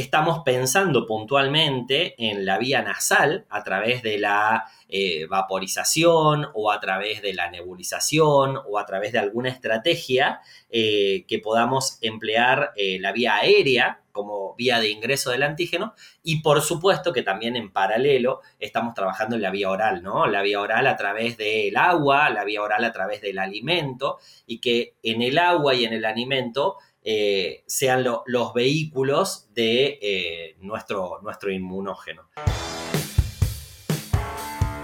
estamos pensando puntualmente en la vía nasal a través de la eh, vaporización o a través de la nebulización o a través de alguna estrategia eh, que podamos emplear eh, la vía aérea como vía de ingreso del antígeno y por supuesto que también en paralelo estamos trabajando en la vía oral, ¿no? La vía oral a través del agua, la vía oral a través del alimento y que en el agua y en el alimento eh, sean los vehículos de eh, nuestro, nuestro inmunógeno.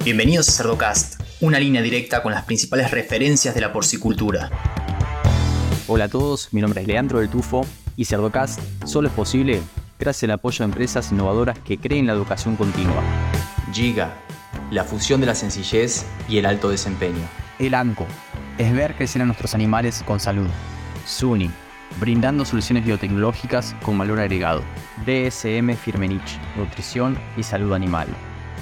Bienvenidos a Cerdocast, una línea directa con las principales referencias de la porcicultura. Hola a todos, mi nombre es Leandro del Tufo y Cerdocast solo es posible gracias al apoyo de empresas innovadoras que creen la educación continua. Giga, la fusión de la sencillez y el alto desempeño. El ANCO, es ver crecer a nuestros animales con salud. SUNY, brindando soluciones biotecnológicas con valor agregado. DSM Firmenich, nutrición y salud animal,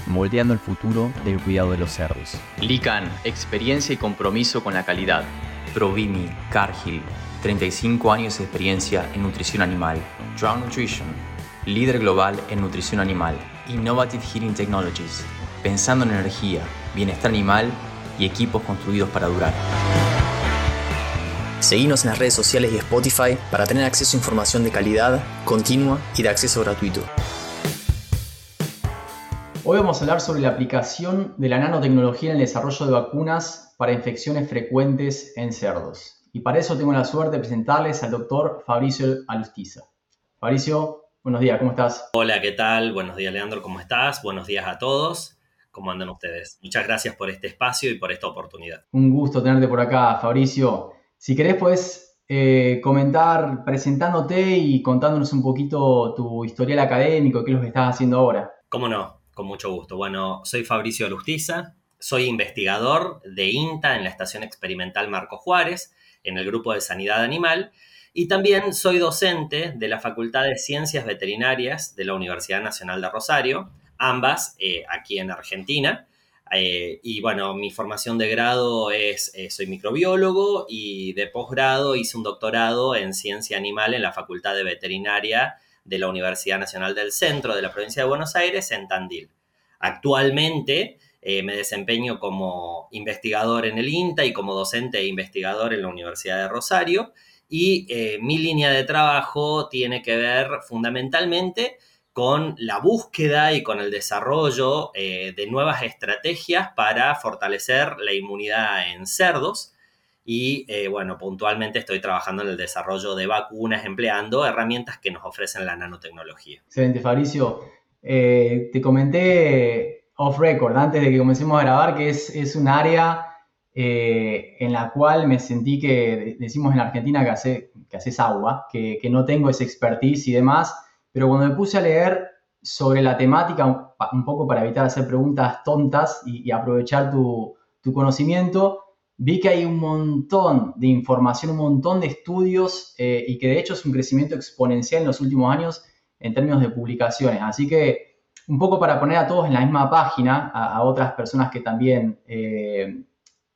moldeando el futuro del cuidado de los cerdos. Lican, experiencia y compromiso con la calidad. Provimi, Cargill, 35 años de experiencia en nutrición animal. Drown Nutrition, líder global en nutrición animal. Innovative Heating Technologies, pensando en energía, bienestar animal y equipos construidos para durar. Seguimos en las redes sociales y Spotify para tener acceso a información de calidad, continua y de acceso gratuito. Hoy vamos a hablar sobre la aplicación de la nanotecnología en el desarrollo de vacunas para infecciones frecuentes en cerdos. Y para eso tengo la suerte de presentarles al doctor Fabricio Alustiza. Fabricio, buenos días, ¿cómo estás? Hola, ¿qué tal? Buenos días, Leandro, ¿cómo estás? Buenos días a todos. ¿Cómo andan ustedes? Muchas gracias por este espacio y por esta oportunidad. Un gusto tenerte por acá, Fabricio. Si querés, puedes eh, comentar presentándote y contándonos un poquito tu historial académico, qué es lo que estás haciendo ahora. ¿Cómo no? Con mucho gusto. Bueno, soy Fabricio Alustiza, soy investigador de INTA en la Estación Experimental Marco Juárez, en el grupo de Sanidad Animal, y también soy docente de la Facultad de Ciencias Veterinarias de la Universidad Nacional de Rosario, ambas eh, aquí en Argentina. Eh, y bueno, mi formación de grado es, eh, soy microbiólogo y de posgrado hice un doctorado en ciencia animal en la Facultad de Veterinaria de la Universidad Nacional del Centro de la provincia de Buenos Aires en Tandil. Actualmente eh, me desempeño como investigador en el INTA y como docente e investigador en la Universidad de Rosario y mi línea de trabajo tiene que ver fundamentalmente con la búsqueda y con el desarrollo eh, de nuevas estrategias para fortalecer la inmunidad en cerdos. Y eh, bueno, puntualmente estoy trabajando en el desarrollo de vacunas empleando herramientas que nos ofrecen la nanotecnología. Excelente, Fabricio. Eh, te comenté off record, antes de que comencemos a grabar, que es, es un área en la cual me sentí que, decimos en Argentina que, hace, que haces agua, que, que no tengo esa expertise y demás pero cuando me puse a leer sobre la temática, un poco para evitar hacer preguntas tontas y, aprovechar tu, conocimiento, vi que hay un montón de información, un montón de estudios eh, y que de hecho es un crecimiento exponencial en los últimos años en términos de publicaciones. Así que un poco para poner a todos en la misma página, a, otras personas que también eh,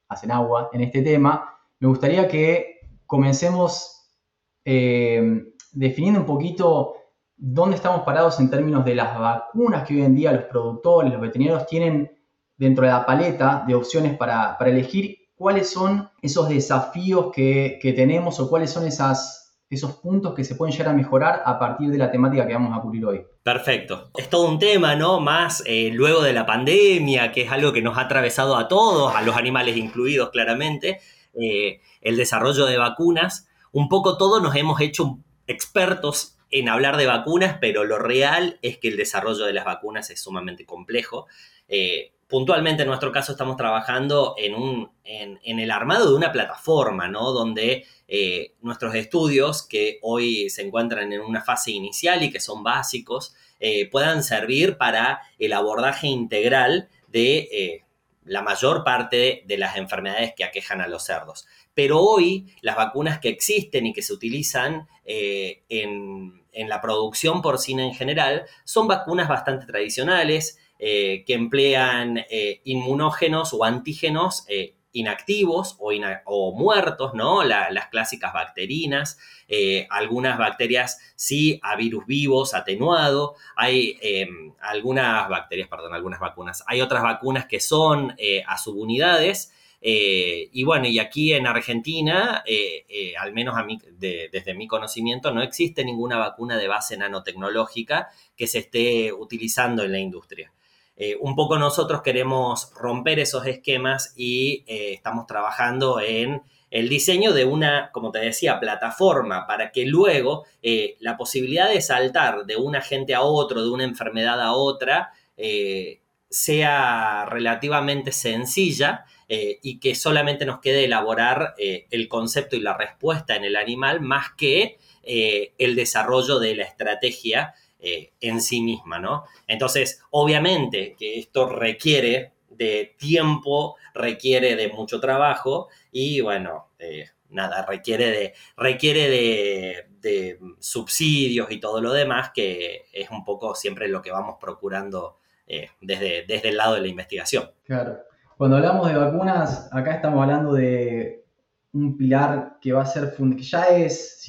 hacen agua en este tema, me gustaría que comencemos eh, definiendo un poquito dónde estamos parados en términos de las vacunas que hoy en día los productores, los veterinarios tienen dentro de la paleta de opciones para, elegir, cuáles son esos desafíos que, tenemos o cuáles son esas, esos puntos que se pueden llegar a mejorar a partir de la temática que vamos a cubrir hoy. Perfecto. Es todo un tema, ¿no? Más eh, luego de la pandemia, que es algo que nos ha atravesado a todos, a los animales incluidos claramente, eh, el desarrollo de vacunas. Un poco todos nos hemos hecho expertos en hablar de vacunas, pero lo real es que el desarrollo de las vacunas es sumamente complejo. Eh, puntualmente en nuestro caso estamos trabajando en, el armado de una plataforma, ¿no? Donde eh, nuestros estudios, que hoy se encuentran en una fase inicial y que son básicos, eh, puedan servir para el abordaje integral de la mayor parte de las enfermedades que aquejan a los cerdos. Pero hoy las vacunas que existen y que se utilizan en en la producción porcina en general son vacunas bastante tradicionales eh, que emplean eh, inmunógenos o antígenos eh, inactivos o, muertos, ¿no? las clásicas bacterinas, eh, algunas bacterias sí a virus vivos, atenuado, hay em, algunas bacterias, perdón, algunas vacunas, hay otras vacunas que son eh, a subunidades, eh, y bueno, y aquí en Argentina, al menos a mí, desde mi conocimiento, no existe ninguna vacuna de base nanotecnológica que se esté utilizando en la industria. Eh, un poco nosotros queremos romper esos esquemas y eh, estamos trabajando en el diseño de una, como te decía, plataforma para que luego eh, la posibilidad de saltar de un agente a otro, de una enfermedad a otra, sea relativamente sencilla y que solamente nos quede elaborar el concepto y la respuesta en el animal más que el desarrollo de la estrategia eh, en sí misma, ¿no? Entonces, obviamente que esto requiere de tiempo, requiere de mucho trabajo y bueno, eh, nada, requiere de, requiere de, subsidios y todo lo demás, que es un poco siempre lo que vamos procurando eh, desde, desde el lado de la investigación. Claro. Cuando hablamos de vacunas, acá estamos hablando de un pilar que va a ser, que ya es,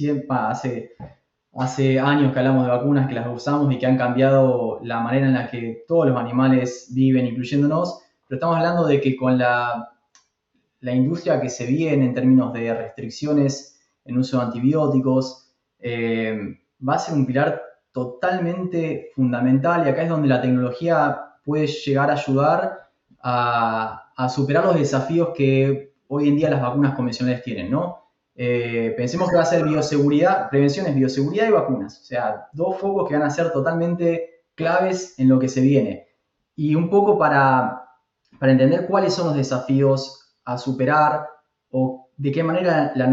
Hace años que hablamos de vacunas, que las usamos y que han cambiado la manera en la que todos los animales viven, incluyéndonos, pero estamos hablando de que con la, la industria que se viene en términos de restricciones en uso de antibióticos, eh, va a ser un pilar totalmente fundamental y acá es donde la tecnología puede llegar a ayudar a, superar los desafíos que hoy en día las vacunas convencionales tienen, ¿no? Eh, pensemos que va a ser bioseguridad, prevención es bioseguridad y vacunas. O sea, dos focos que van a ser totalmente claves en lo que se viene. Y un poco para, para entender cuáles son los desafíos a superar o de qué manera la,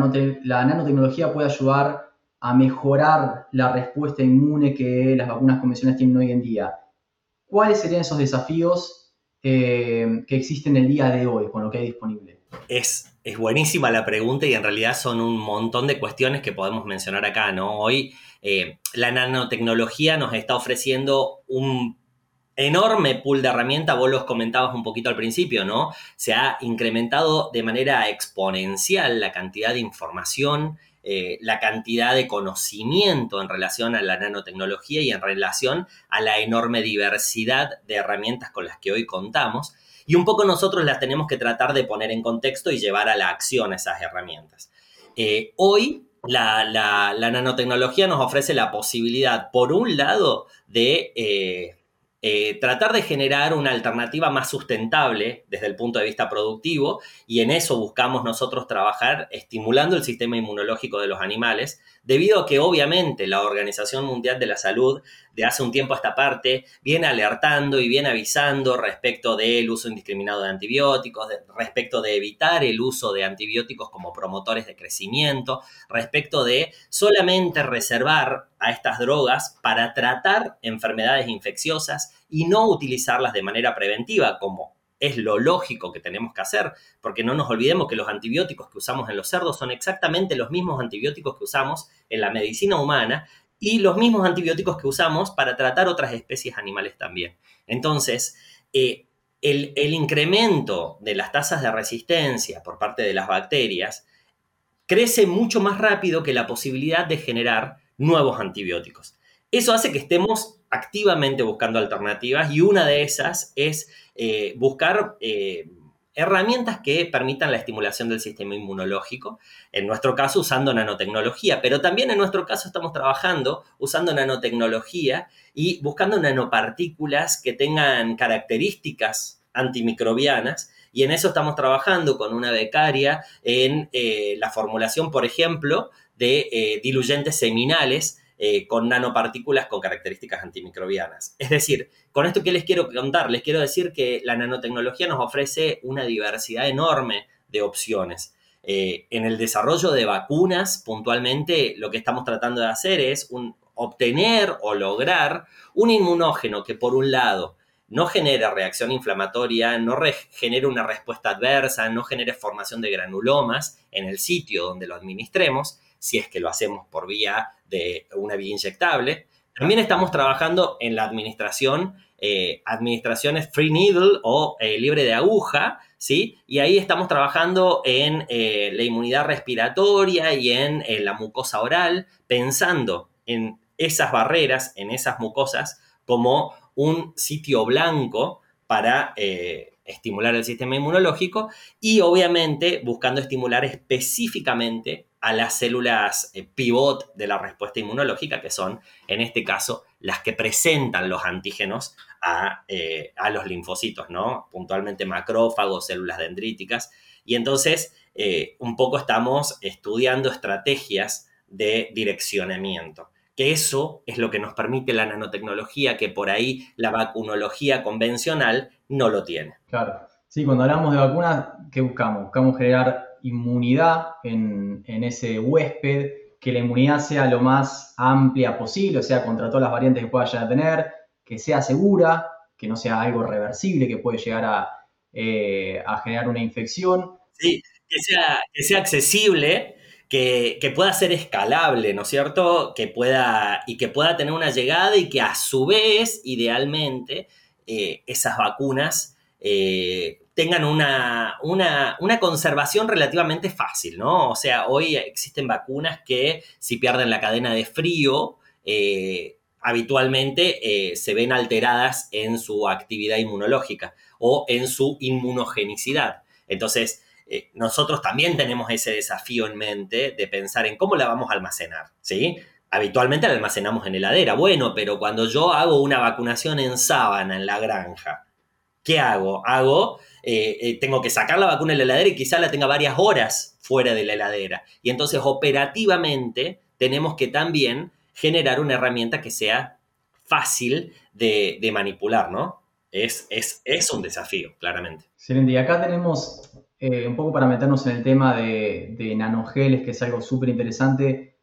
la nanotecnología puede ayudar a mejorar la respuesta inmune que las vacunas convencionales tienen hoy en día. ¿Cuáles serían esos desafíos que existen el día de hoy con lo que hay disponible? Es es buenísima la pregunta y en realidad son un montón de cuestiones que podemos mencionar acá, ¿no? Hoy eh, la nanotecnología nos está ofreciendo un enorme pool de herramientas, vos los comentabas un poquito al principio, ¿no? Se ha incrementado de manera exponencial la cantidad de información, eh, la cantidad de conocimiento en relación a la nanotecnología y en relación a la enorme diversidad de herramientas con las que hoy contamos. Y un poco nosotros las tenemos que tratar de poner en contexto y llevar a la acción esas herramientas. Eh, hoy la, nanotecnología nos ofrece la posibilidad, por un lado, de eh, eh, tratar de generar una alternativa más sustentable desde el punto de vista productivo y en eso buscamos nosotros trabajar estimulando el sistema inmunológico de los animales, debido a que obviamente la Organización Mundial de la Salud de hace un tiempo a esta parte viene alertando y viene avisando respecto del uso indiscriminado de antibióticos, respecto de evitar el uso de antibióticos como promotores de crecimiento, respecto de solamente reservar a estas drogas para tratar enfermedades infecciosas y no utilizarlas de manera preventiva, como es lo lógico que tenemos que hacer, porque no nos olvidemos que los antibióticos que usamos en los cerdos son exactamente los mismos antibióticos que usamos en la medicina humana y los mismos antibióticos que usamos para tratar otras especies animales también. Entonces, eh, el, incremento de las tasas de resistencia por parte de las bacterias crece mucho más rápido que la posibilidad de generar nuevos antibióticos. Eso hace que estemos activamente buscando alternativas y una de esas es eh, buscar eh, herramientas que permitan la estimulación del sistema inmunológico, en nuestro caso usando nanotecnología, pero también en nuestro caso estamos trabajando usando nanotecnología y buscando nanopartículas que tengan características antimicrobianas y en eso estamos trabajando con una becaria en eh, la formulación, por ejemplo, de diluyentes seminales eh, con nanopartículas con características antimicrobianas. Es decir, con esto que les quiero contar, les quiero decir que la nanotecnología nos ofrece una diversidad enorme de opciones. Eh, en el desarrollo de vacunas, puntualmente, lo que estamos tratando de hacer es obtener o lograr un inmunógeno que, por un lado, no genere reacción inflamatoria, no genere una respuesta adversa, no genere formación de granulomas en el sitio donde lo administremos, si es que lo hacemos por vía de una vía inyectable, También estamos trabajando en la administración, eh, administraciones free needle o eh, libre de aguja, ¿sí? Y ahí estamos trabajando en eh, la inmunidad respiratoria y en la mucosa oral, pensando en esas barreras, en esas mucosas, como un sitio blanco para estimular el sistema inmunológico y obviamente buscando estimular específicamente a las células eh, pivot de la respuesta inmunológica, que son en este caso las que presentan los antígenos a, eh, los linfocitos, ¿no? Puntualmente macrófagos, células dendríticas. Y entonces eh, un poco estamos estudiando estrategias de direccionamiento que eso es lo que nos permite la nanotecnología, que por ahí la vacunología convencional no lo tiene. Claro. Sí, cuando hablamos de vacunas, ¿qué buscamos? Buscamos generar inmunidad en, ese huésped, que la inmunidad sea lo más amplia posible, o sea, contra todas las variantes que pueda llegar a tener, que sea segura, que no sea algo reversible que puede llegar a, eh, generar una infección. Sí, que sea, que sea accesible que, pueda ser escalable, ¿no es cierto? Que pueda, y que pueda tener una llegada y que a su vez, idealmente, eh, esas vacunas eh, tengan una, una, conservación relativamente fácil, ¿no? O sea, hoy existen vacunas que si pierden la cadena de frío, eh, habitualmente se ven alteradas en su actividad inmunológica o en su inmunogenicidad. Entonces, nosotros también tenemos ese desafío en mente de pensar en cómo la vamos a almacenar, ¿sí? Habitualmente la almacenamos en heladera, bueno, pero cuando yo hago una vacunación en sábana, en la granja, ¿qué hago? Hago, eh, eh, tengo que sacar la vacuna de la heladera y quizá la tenga varias horas fuera de la heladera. Y entonces operativamente tenemos que también generar una herramienta que sea fácil de, manipular, ¿no? Es, es, es, un desafío, claramente. Excelente. Y acá tenemos eh, un poco para meternos en el tema de, nanogeles, que es algo súper interesante,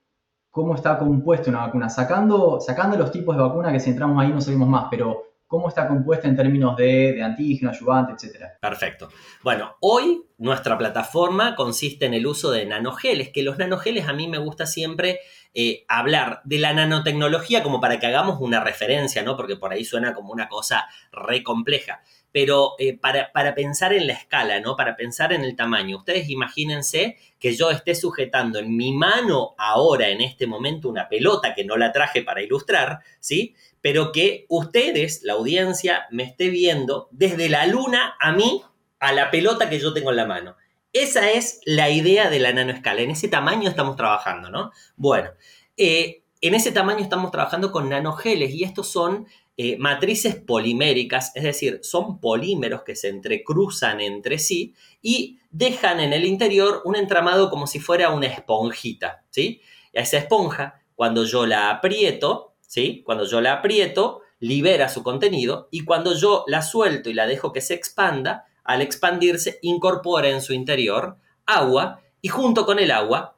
cómo está compuesta una vacuna. Sacando, sacando los tipos de vacuna que si entramos ahí no sabemos más, pero cómo está compuesta en términos de, antígeno, ayudante, etcétera. Perfecto. Bueno, hoy nuestra plataforma consiste en el uso de nanogeles, que los nanogeles a mí me gusta siempre eh, hablar de la nanotecnología como para que hagamos una referencia, ¿no? Porque por ahí suena como una cosa re compleja pero eh, para, pensar en la escala, ¿no? Para pensar en el tamaño. Ustedes imagínense que yo esté sujetando en mi mano ahora, en este momento, una pelota que no la traje para ilustrar, ¿sí? Pero que ustedes, la audiencia, me esté viendo desde la luna a mí, a la pelota que yo tengo en la mano. Esa es la idea de la nanoescala. En ese tamaño estamos trabajando, ¿no? Bueno, eh, en ese tamaño estamos trabajando con nanogeles y estos son eh, matrices poliméricas, es decir, son polímeros que se entrecruzan entre sí y dejan en el interior un entramado como si fuera una esponjita, ¿sí? A esa esponja, cuando yo la aprieto, ¿sí? Cuando yo la aprieto, libera su contenido y cuando yo la suelto y la dejo que se expanda, al expandirse incorpora en su interior agua y junto con el agua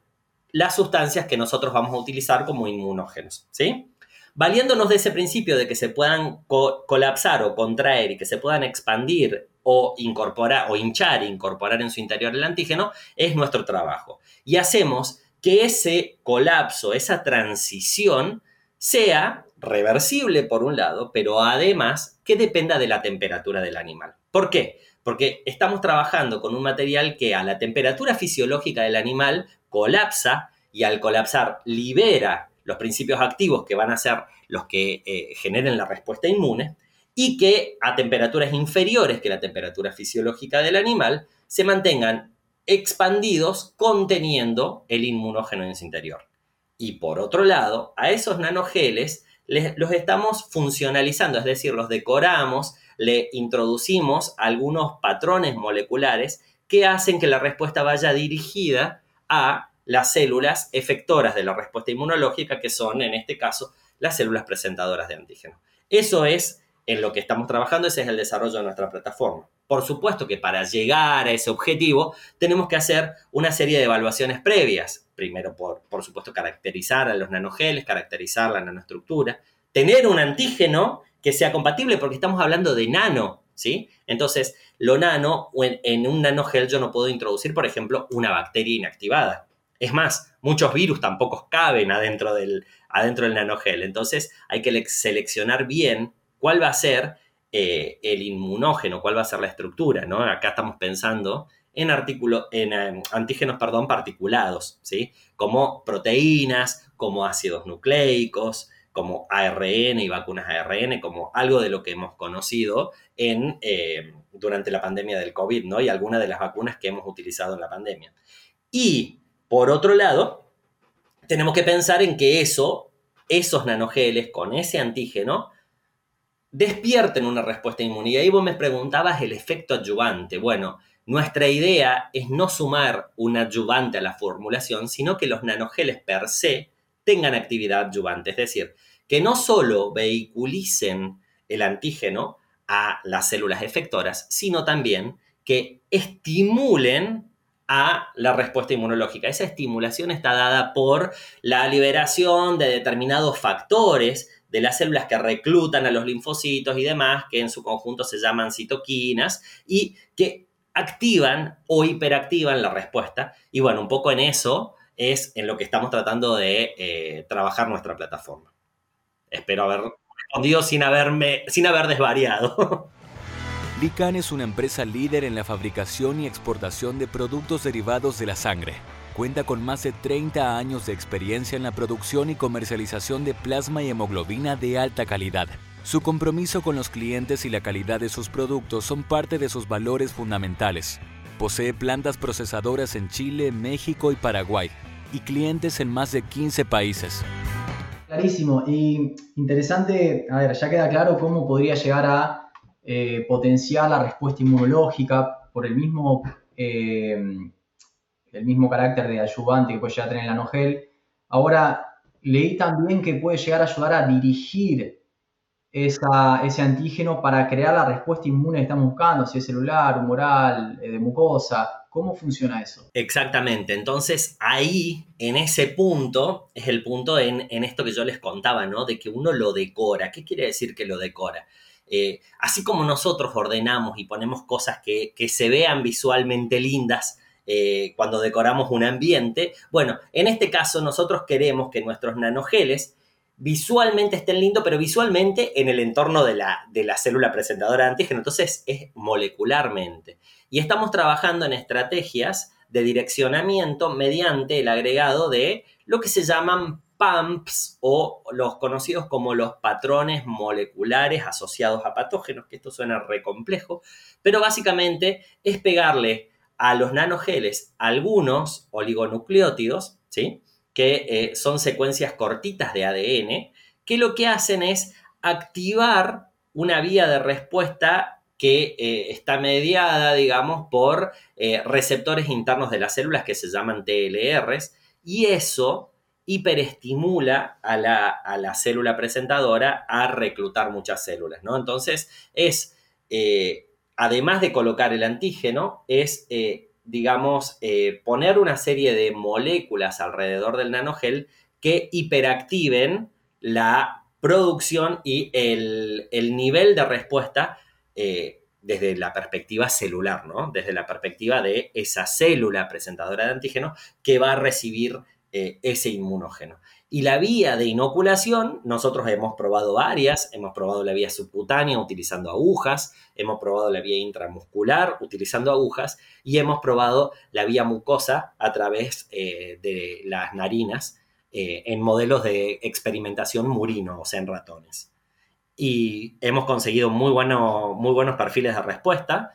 las sustancias que nosotros vamos a utilizar como inmunógenos, ¿sí? Valiéndonos de ese principio de que se puedan colapsar o contraer y que se puedan expandir o incorporar o hinchar e incorporar en su interior el antígeno, es nuestro trabajo. Y hacemos que ese colapso, esa transición, sea reversible por un lado, pero además que dependa de la temperatura del animal. ¿Por qué? Porque estamos trabajando con un material que a la temperatura fisiológica del animal colapsa y al colapsar libera los principios activos que van a ser los que eh, generen la respuesta inmune y que a temperaturas inferiores que la temperatura fisiológica del animal se mantengan expandidos conteniendo el inmunógeno en su interior. Y por otro lado, a esos nanogeles los estamos funcionalizando, es decir, los decoramos, le introducimos algunos patrones moleculares que hacen que la respuesta vaya dirigida a las células efectoras de la respuesta inmunológica, que son en este caso las células presentadoras de antígeno. Eso es en lo que estamos trabajando, ese es el desarrollo de nuestra plataforma. Por supuesto que para llegar a ese objetivo tenemos que hacer una serie de evaluaciones previas. Primero, por, por supuesto, caracterizar a los nanogeles, caracterizar la nanoestructura, tener un antígeno que sea compatible porque estamos hablando de nano, ¿sí? Entonces, lo nano, en, en un nanogel yo no puedo introducir, por ejemplo, una bacteria inactivada Es más, muchos virus tampoco caben adentro del, adentro del nanogel. Entonces hay que seleccionar bien cuál va a ser eh, el inmunógeno, cuál va a ser la estructura. ¿no? Acá estamos pensando en, en eh, antígenos perdón, particulados, ¿sí? como proteínas, como ácidos nucleicos, como ARN y vacunas ARN, como algo de lo que hemos conocido en, eh, durante la pandemia del COVID, ¿no? Y algunas de las vacunas que hemos utilizado en la pandemia. Y, por otro lado, tenemos que pensar en que eso, esos nanogeles con ese antígeno, despierten una respuesta inmune. Y ahí vos me preguntabas el efecto adyuvante. Bueno, nuestra idea es no sumar un adyuvante a la formulación, sino que los nanogeles per se tengan actividad adyuvante, es decir, que no solo vehiculicen el antígeno a las células efectoras, sino también que estimulen a la respuesta inmunológica. Esa estimulación está dada por la liberación de determinados factores de las células que reclutan a los linfocitos y demás, que en su conjunto se llaman citoquinas, y que activan o hiperactivan la respuesta. Y bueno, un poco en eso es en lo que estamos tratando de eh, trabajar nuestra plataforma. Espero haber respondido sin, haberme, sin haber desvariado. Lican es una empresa líder en la fabricación y exportación de productos derivados de la sangre. Cuenta con más de 30 años de experiencia en la producción y comercialización de plasma y hemoglobina de alta calidad. Su compromiso con los clientes y la calidad de sus productos son parte de sus valores fundamentales. Posee plantas procesadoras en Chile, México y Paraguay y clientes en más de 15 países. Clarísimo. Y interesante, a ver, ya queda claro cómo podría llegar a eh, potenciar la respuesta inmunológica por el mismo, eh, el mismo carácter de ayudante que puede llegar a tener el anogel. Ahora, leí también que puede llegar a ayudar a dirigir ese antígeno para crear la respuesta inmune que estamos buscando, si es celular, humoral, eh, de mucosa. ¿Cómo funciona eso? Exactamente. Entonces, ahí, en ese punto, es el punto en, esto que yo les contaba, ¿no? De que uno lo decora. ¿Qué quiere decir que lo decora? Eh, así como nosotros ordenamos y ponemos cosas que, se vean visualmente lindas eh, cuando decoramos un ambiente, bueno, en este caso nosotros queremos que nuestros nanogeles visualmente estén lindos, pero visualmente en el entorno de la, de la célula presentadora de antígeno. Entonces es molecularmente. Y estamos trabajando en estrategias de direccionamiento mediante el agregado de lo que se llaman PAMPs o los conocidos como los patrones moleculares asociados a patógenos, que esto suena re complejo, pero básicamente es pegarle a los nanogeles algunos oligonucleótidos, ¿sí? que eh, son secuencias cortitas de ADN, que lo que hacen es activar una vía de respuesta que eh, está mediada, digamos, por eh, receptores internos de las células que se llaman TLRs, y eso hiperestimula a la, a la célula presentadora a reclutar muchas células, ¿no? Entonces, es, además de colocar el antígeno, es digamos, eh, poner una serie de moléculas alrededor del nanogel que hiperactiven la producción y el, nivel de respuesta eh, desde la perspectiva celular, ¿no? Desde la perspectiva de esa célula presentadora de antígeno que va a recibir eh, ese inmunógeno. Y la vía de inoculación, nosotros hemos probado varias, hemos probado la vía subcutánea utilizando agujas, hemos probado la vía intramuscular utilizando agujas y hemos probado la vía mucosa a través eh, de las narinas eh, en modelos de experimentación murino, o sea, en ratones. Y hemos conseguido muy, muy buenos perfiles de respuesta.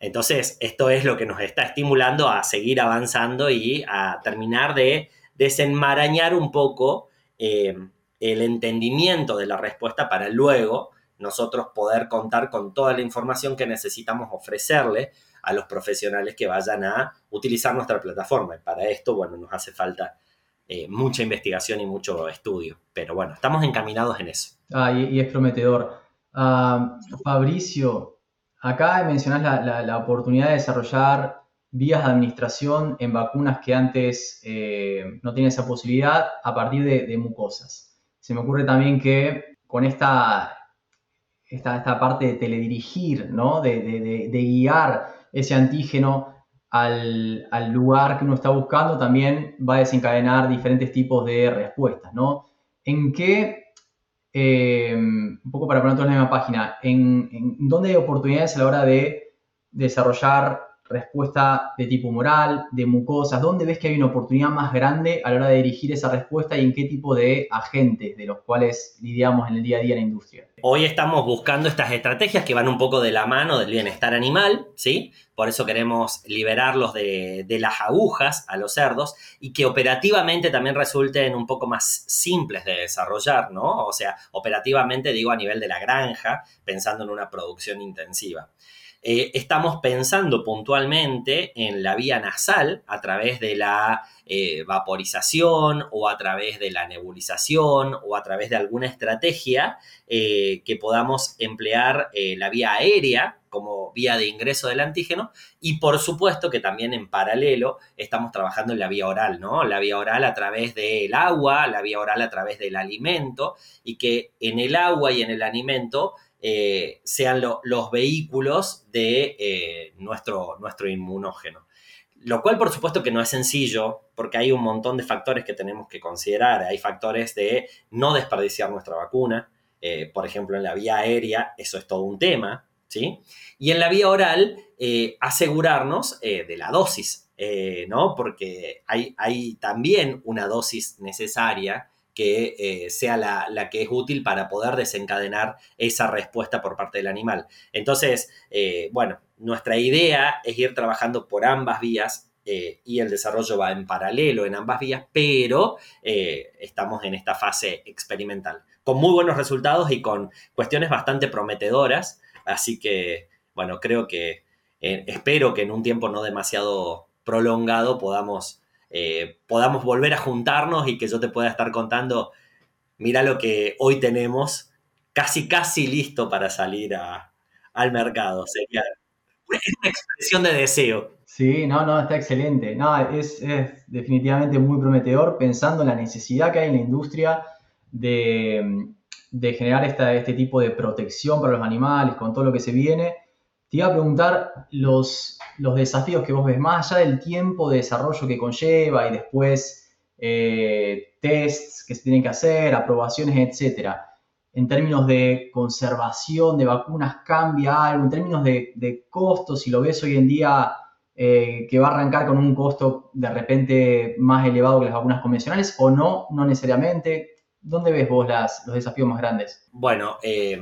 Entonces, esto es lo que nos está estimulando a seguir avanzando y a terminar de desenmarañar un poco eh, el entendimiento de la respuesta para luego nosotros poder contar con toda la información que necesitamos ofrecerle a los profesionales que vayan a utilizar nuestra plataforma. Y para esto, bueno, nos hace falta eh, mucha investigación y mucho estudio. Pero bueno, estamos encaminados en eso. Ah, y, es prometedor. Ah, Fabricio, acá mencionás la, oportunidad de desarrollar vías de administración en vacunas que antes eh, no tenían esa posibilidad a partir de, mucosas. Se me ocurre también que con esta, esta, esta parte de teledirigir, ¿no? de, guiar ese antígeno al, lugar que uno está buscando, también va a desencadenar diferentes tipos de respuestas, ¿no? ¿En qué, eh, un poco para poner en la misma página, en, en dónde hay oportunidades a la hora de desarrollar respuesta de tipo moral, de mucosas? ¿Dónde ves que hay una oportunidad más grande a la hora de dirigir esa respuesta y en qué tipo de agentes de los cuales lidiamos en el día a día en la industria? Hoy estamos buscando estas estrategias que van un poco de la mano del bienestar animal, ¿sí? Por eso queremos liberarlos de, de las agujas a los cerdos y que operativamente también resulten un poco más simples de desarrollar, ¿no? O sea, operativamente digo a nivel de la granja, pensando en una producción intensiva. Eh, estamos pensando puntualmente en la vía nasal a través de la eh, vaporización o a través de la nebulización o a través de alguna estrategia eh, que podamos emplear la vía aérea como vía de ingreso del antígeno y por supuesto que también en paralelo estamos trabajando en la vía oral, ¿no? La vía oral a través del agua, la vía oral a través del alimento y que en el agua y en el alimento eh, sean los vehículos de eh, nuestro, nuestro inmunógeno. Lo cual, por supuesto, que no es sencillo, porque hay un montón de factores que tenemos que considerar. Hay factores de no desperdiciar nuestra vacuna. Eh, por ejemplo, en la vía aérea, eso es todo un tema. ¿sí? Y en la vía oral, asegurarnos de la dosis, ¿no? Porque hay, hay también una dosis necesaria que eh, sea la, que es útil para poder desencadenar esa respuesta por parte del animal. Entonces, eh, bueno, nuestra idea es ir trabajando por ambas vías eh, y el desarrollo va en paralelo en ambas vías, pero estamos en esta fase experimental, con muy buenos resultados y con cuestiones bastante prometedoras, así que, bueno, creo que, espero que en un tiempo no demasiado prolongado podamos eh, podamos volver a juntarnos y que yo te pueda estar contando, mira lo que hoy tenemos casi, casi listo para salir al mercado. Sería una, expresión de deseo. Sí, no, no, está excelente. No, es, definitivamente muy prometedor pensando en la necesidad que hay en la industria de, generar este tipo de protección para los animales con todo lo que se viene. Te iba a preguntar los, los desafíos que vos ves, más allá del tiempo de desarrollo que conlleva y después eh, tests que se tienen que hacer, aprobaciones, etcétera. En términos de conservación de vacunas, ¿cambia algo? En términos de, costos, si lo ves hoy en día eh, que va a arrancar con un costo de repente más elevado que las vacunas convencionales o no, no necesariamente. ¿Dónde ves vos los desafíos más grandes? Bueno, eh,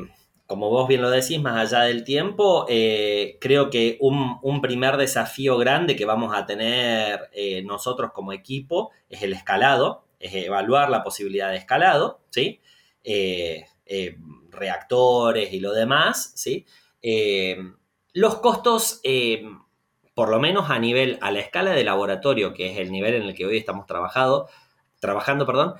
como vos bien lo decís, más allá del tiempo, eh, creo que un, primer desafío grande que vamos a tener eh, nosotros como equipo es el escalado, es evaluar la posibilidad de escalado, ¿sí? Eh, reactores y lo demás, ¿sí? los costos, por lo menos a nivel, a la escala de laboratorio, que es el nivel en el que hoy estamos trabajando, trabajando, perdón,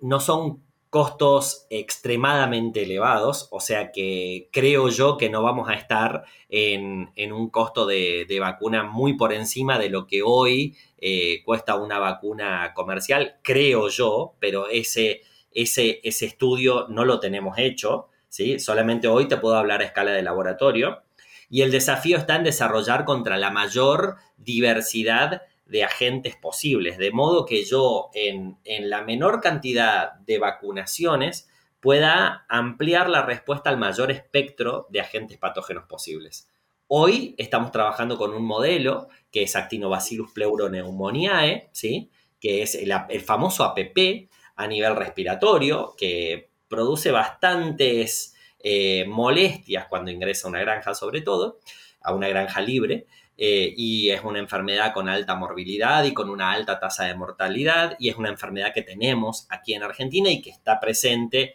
no son costos extremadamente elevados, o sea que creo yo que no vamos a estar en, un costo de, vacuna muy por encima de lo que hoy eh, cuesta una vacuna comercial, creo yo, pero ese, ese, ese estudio no lo tenemos hecho, ¿sí? solamente hoy te puedo hablar a escala de laboratorio. Y el desafío está en desarrollar contra la mayor diversidad de agentes posibles, de modo que yo en, la menor cantidad de vacunaciones pueda ampliar la respuesta al mayor espectro de agentes patógenos posibles. Hoy estamos trabajando con un modelo que es Actinobacillus pleuroneumoniae, ¿sí? que es el, famoso APP a nivel respiratorio, que produce bastantes eh, molestias cuando ingresa a una granja sobre todo, a una granja libre, eh, y es una enfermedad con alta morbilidad y con una alta tasa de mortalidad y es una enfermedad que tenemos aquí en Argentina y que está presente,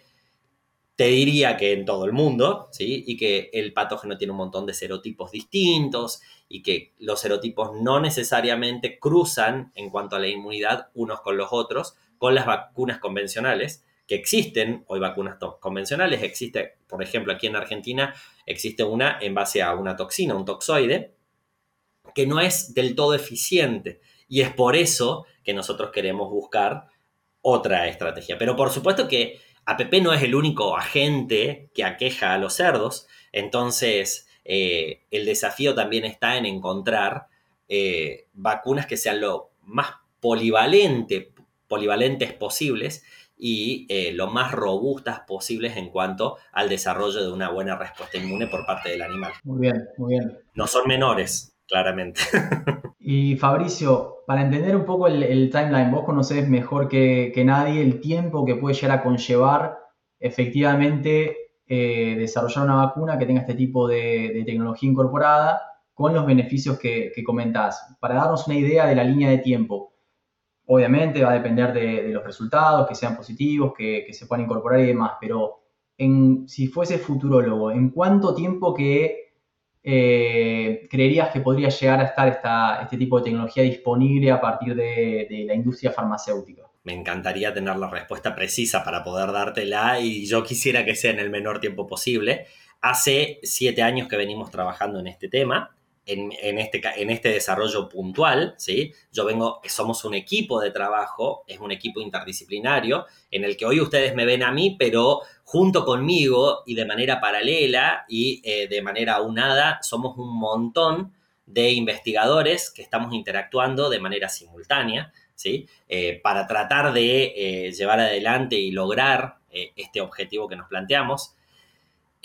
te diría que en todo el mundo, ¿sí? Y que el patógeno tiene un montón de serotipos distintos y que los serotipos no necesariamente cruzan en cuanto a la inmunidad unos con los otros con las vacunas convencionales que existen, hoy vacunas convencionales, existe, por ejemplo, aquí en Argentina existe una en base a una toxina, un toxoide, que no es del todo eficiente. Y es por eso que nosotros queremos buscar otra estrategia. Pero por supuesto que APP no es el único agente que aqueja a los cerdos. Entonces, eh, el desafío también está en encontrar eh, vacunas que sean lo más polivalente, polivalentes posibles y eh, lo más robustas posibles en cuanto al desarrollo de una buena respuesta inmune por parte del animal. Muy bien, muy bien. No son menores, claramente. y Fabricio, para entender un poco el, timeline, vos conocés mejor que, nadie el tiempo que puede llegar a conllevar efectivamente eh, desarrollar una vacuna que tenga este tipo de tecnología incorporada con los beneficios que, comentás. Para darnos una idea de la línea de tiempo, obviamente va a depender de, los resultados, que sean positivos, que, se puedan incorporar y demás, pero si fuese futurólogo, ¿en cuánto tiempo que eh, creerías que podría llegar a estar esta, este tipo de tecnología disponible a partir de, de la industria farmacéutica? Me encantaría tener la respuesta precisa para poder dártela y yo quisiera que sea en el menor tiempo posible. Hace siete años que venimos trabajando en este tema en, este, en este desarrollo puntual, ¿sí? Yo vengo, somos un equipo de trabajo, es un equipo interdisciplinario, en el que hoy ustedes me ven a mí, pero junto conmigo y de manera paralela y eh, de manera aunada, somos un montón de investigadores que estamos interactuando de manera simultánea, ¿sí? Eh, para tratar de eh, llevar adelante y lograr este objetivo que nos planteamos.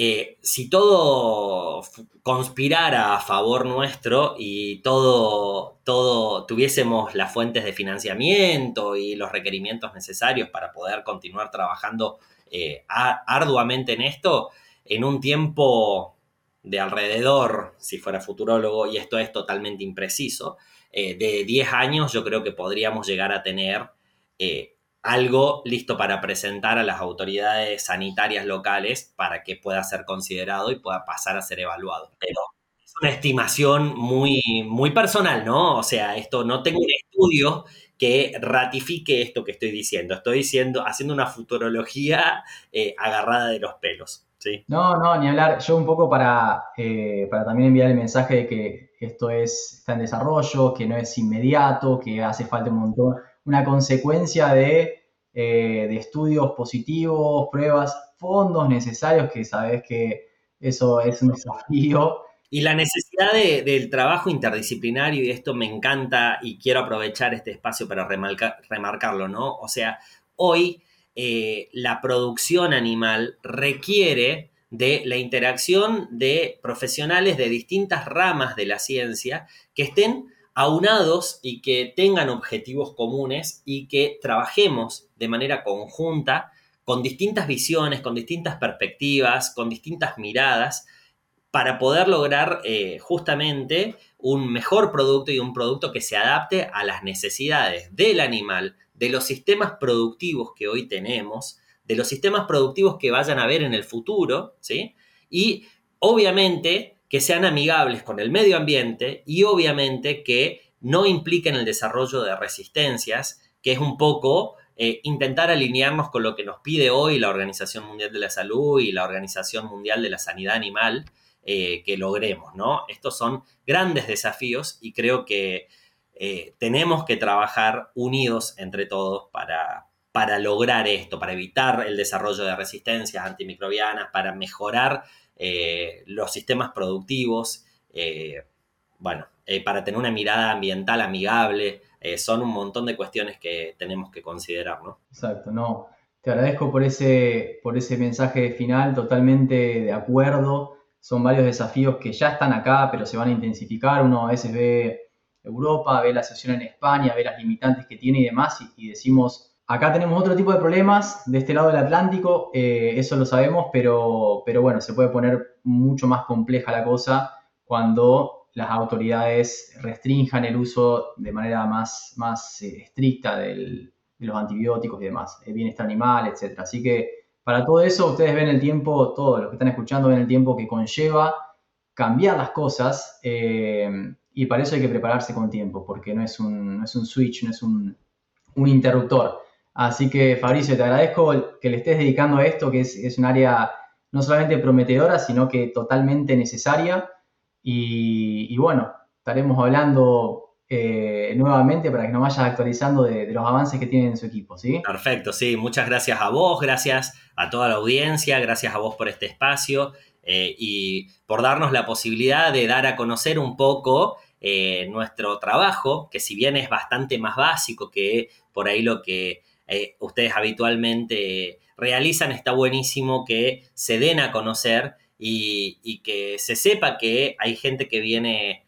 Eh, si todo conspirara a favor nuestro y todo, todo tuviésemos las fuentes de financiamiento y los requerimientos necesarios para poder continuar trabajando eh, arduamente en esto, en un tiempo de alrededor, si fuera futurólogo, y esto es totalmente impreciso, eh, de 10 años yo creo que podríamos llegar a tener algo listo para presentar a las autoridades sanitarias locales para que pueda ser considerado y pueda pasar a ser evaluado. Pero es una estimación muy, muy personal, ¿no? O sea, esto no tengo un estudio que ratifique esto que estoy diciendo. Estoy diciendo, haciendo una futurología eh, agarrada de los pelos. No, no, ni hablar. Yo un poco para, eh, para también enviar el mensaje de que esto es, está en desarrollo, que no es inmediato, que hace falta un montón una consecuencia de, eh, de estudios positivos, pruebas, fondos necesarios, que sabes que eso es un desafío. Y la necesidad del trabajo interdisciplinario, y esto me encanta y quiero aprovechar este espacio para remarcarlo, ¿no? O sea, hoy eh, la producción animal requiere de la interacción de profesionales de distintas ramas de la ciencia que estén aunados y que tengan objetivos comunes y que trabajemos de manera conjunta con distintas visiones, con distintas perspectivas, con distintas miradas, para poder lograr eh, justamente un mejor producto y un producto que se adapte a las necesidades del animal, de los sistemas productivos que hoy tenemos, de los sistemas productivos que vayan a haber en el futuro, ¿sí? Y obviamente que sean amigables con el medio ambiente y obviamente que no impliquen el desarrollo de resistencias, que es un poco eh, intentar alinearnos con lo que nos pide hoy la Organización Mundial de la Salud y la Organización Mundial de la Sanidad Animal, eh, que logremos, ¿no? Estos son grandes desafíos y creo que eh, tenemos que trabajar unidos entre todos para, para lograr esto, para evitar el desarrollo de resistencias antimicrobianas, para mejorar eh, los sistemas productivos, eh, bueno, eh, para tener una mirada ambiental amigable, son un montón de cuestiones que tenemos que considerar, ¿no? Exacto, no. Te agradezco por ese, por ese mensaje final, totalmente de acuerdo. Son varios desafíos que ya están acá, pero se van a intensificar. Uno a veces ve Europa, ve la sesión en España, ve las limitantes que tiene y demás, y decimos, Acá tenemos otro tipo de problemas de este lado del Atlántico, eh, eso lo sabemos, pero, pero bueno, se puede poner mucho más compleja la cosa cuando las autoridades restrinjan el uso de manera más, más eh, estricta de los antibióticos y demás, el bienestar animal, etc. Así que para todo eso ustedes ven el tiempo, todos los que están escuchando ven el tiempo que conlleva cambiar las cosas eh, y para eso hay que prepararse con tiempo, porque no es un, no es un switch, no es un, un interruptor. Así que Fabricio, te agradezco que le estés dedicando a esto, que es, un área no solamente prometedora, sino que totalmente necesaria. Y, bueno, estaremos hablando eh, nuevamente para que nos vayas actualizando de, los avances que tienen en su equipo, ¿sí? Perfecto, sí. Muchas gracias a vos, gracias a toda la audiencia, gracias a vos por este espacio eh, y por darnos la posibilidad de dar a conocer un poco eh, nuestro trabajo, que si bien es bastante más básico que por ahí lo que eh, ustedes habitualmente realizan, está buenísimo que se den a conocer y, que se sepa que hay gente que viene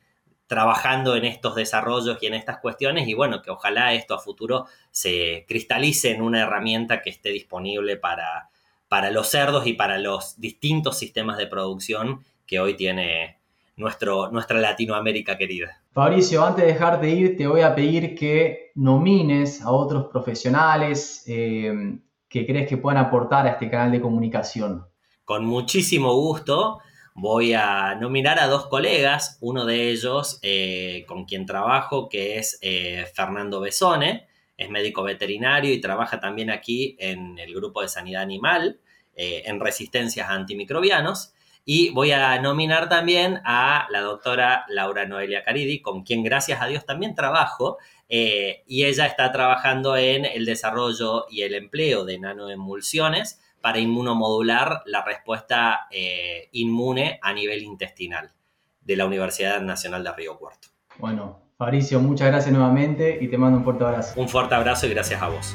trabajando en estos desarrollos y en estas cuestiones y bueno, que ojalá esto a futuro se cristalice en una herramienta que esté disponible para, para los cerdos y para los distintos sistemas de producción que hoy tiene nuestro, nuestra Latinoamérica querida. Fabricio, antes de dejarte ir, te voy a pedir que nomines a otros profesionales eh, que crees que puedan aportar a este canal de comunicación con muchísimo gusto voy a nominar a dos colegas, uno de ellos eh, con quien trabajo, que es eh, Fernando Besone, es médico veterinario y trabaja también aquí en el grupo de sanidad animal, eh, en resistencias a antimicrobianos. Y voy a nominar también a la doctora Laura Noelia Caridi, con quien gracias a Dios también trabajo, y ella está trabajando en el desarrollo y el empleo de nanoemulsiones para inmunomodular la respuesta eh, inmune a nivel intestinal de la Universidad Nacional de Río Cuarto. Bueno, Fabricio, muchas gracias nuevamente y te mando un fuerte abrazo. Un fuerte abrazo y gracias a vos.